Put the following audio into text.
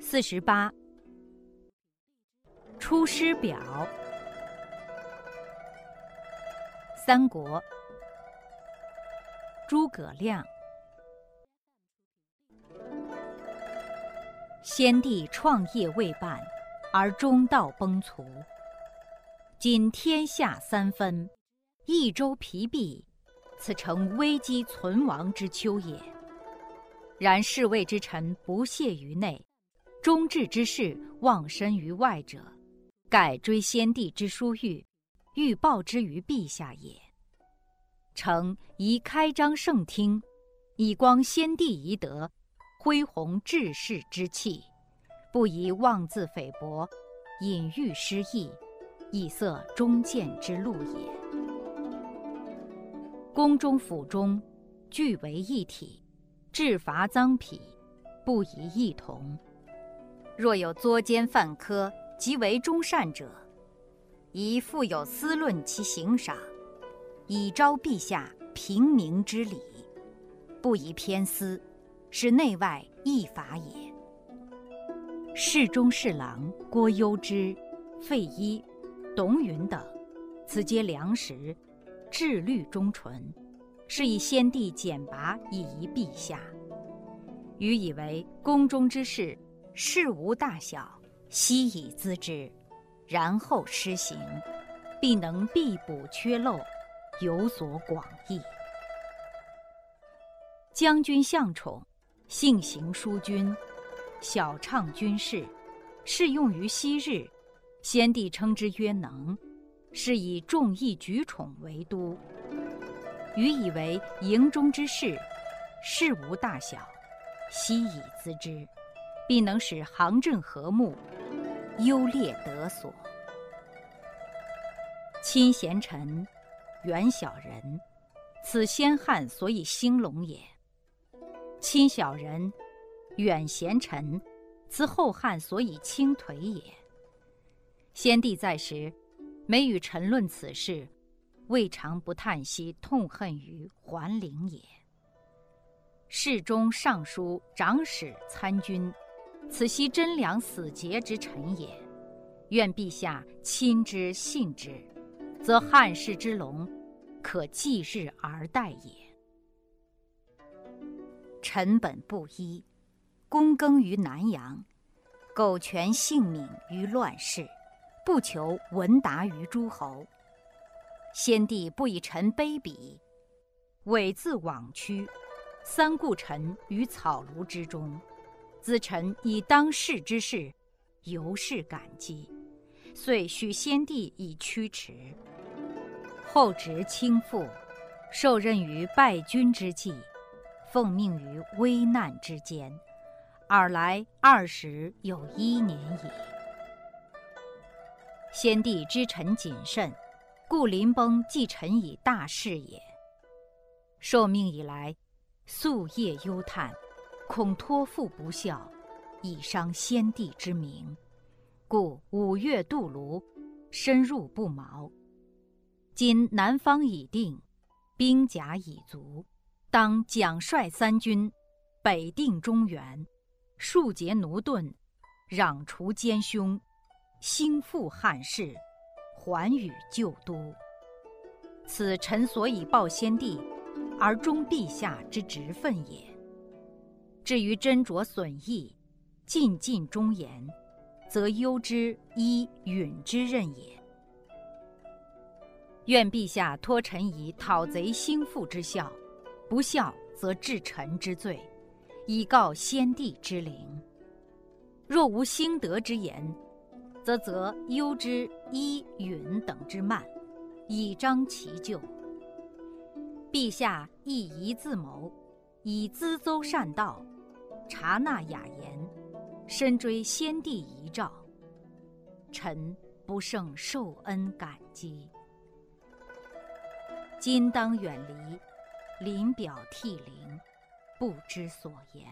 四十八，《出师表》。三国，诸葛亮。先帝创业未半，而中道崩殂。今天下三分，益州疲弊，此诚危机存亡之秋也。然侍卫之臣不懈于内，忠志之士忘身于外者，盖追先帝之殊遇，欲报之于陛下也。诚宜开张圣听，以光先帝遗德，恢弘志士之气，不宜妄自菲薄，隐喻失义，以塞忠谏之路也。宫中府中，俱为一体。治罚赃匹，不宜异同。若有作奸犯科，即为忠善者，宜复有司论其刑赏，以昭陛下平明之理，不宜偏私，是内外异法也。侍中侍郎郭攸之、费祎、董允等，此皆良实，志虑忠纯。是以先帝简拔以遗陛下。余以为宫中之事，事无大小，悉以咨之，然后施行，必能必补缺漏，有所广益。将军向宠，性行淑均，晓畅军事，适用于昔日。先帝称之曰能，是以众议举宠为都。余以为营中之事，事无大小，悉以咨之，必能使行政和睦，优劣得所。亲贤臣，远小人，此先汉所以兴隆也；亲小人，远贤臣，此后汉所以倾颓也。先帝在时，每与臣论此事。未尝不叹息痛恨于桓灵也。侍中、尚书、长史、参军，此悉贞良死节之臣也。愿陛下亲之信之，则汉室之隆，可继日而待也。臣本布衣，躬耕于南阳，苟全性命于乱世，不求闻达于诸侯。先帝不以臣卑鄙，猥自枉屈，三顾臣于草庐之中，咨臣以当世之事，尤是感激，遂许先帝以驱驰。后值倾覆，受任于败军之际，奉命于危难之间，尔来二十有一年矣。先帝知臣谨慎。故临崩寄臣以大事也。受命以来，夙夜忧叹，恐托付不效，以伤先帝之明。故五月渡泸，深入不毛。今南方已定，兵甲已足，当奖率三军，北定中原，庶竭奴钝，攘除奸凶，兴复汉室。还与旧都，此臣所以报先帝，而忠陛下之职分也。至于斟酌损益，尽尽忠言，则攸之、依允之任也。愿陛下托臣以讨贼兴复之效，不效则治臣之罪，以告先帝之灵。若无兴德之言。则则忧之伊允等之慢，以彰其咎。陛下亦宜自谋，以咨奏善道，察纳雅言，深追先帝遗诏。臣不胜受恩感激。今当远离，临表涕零，不知所言。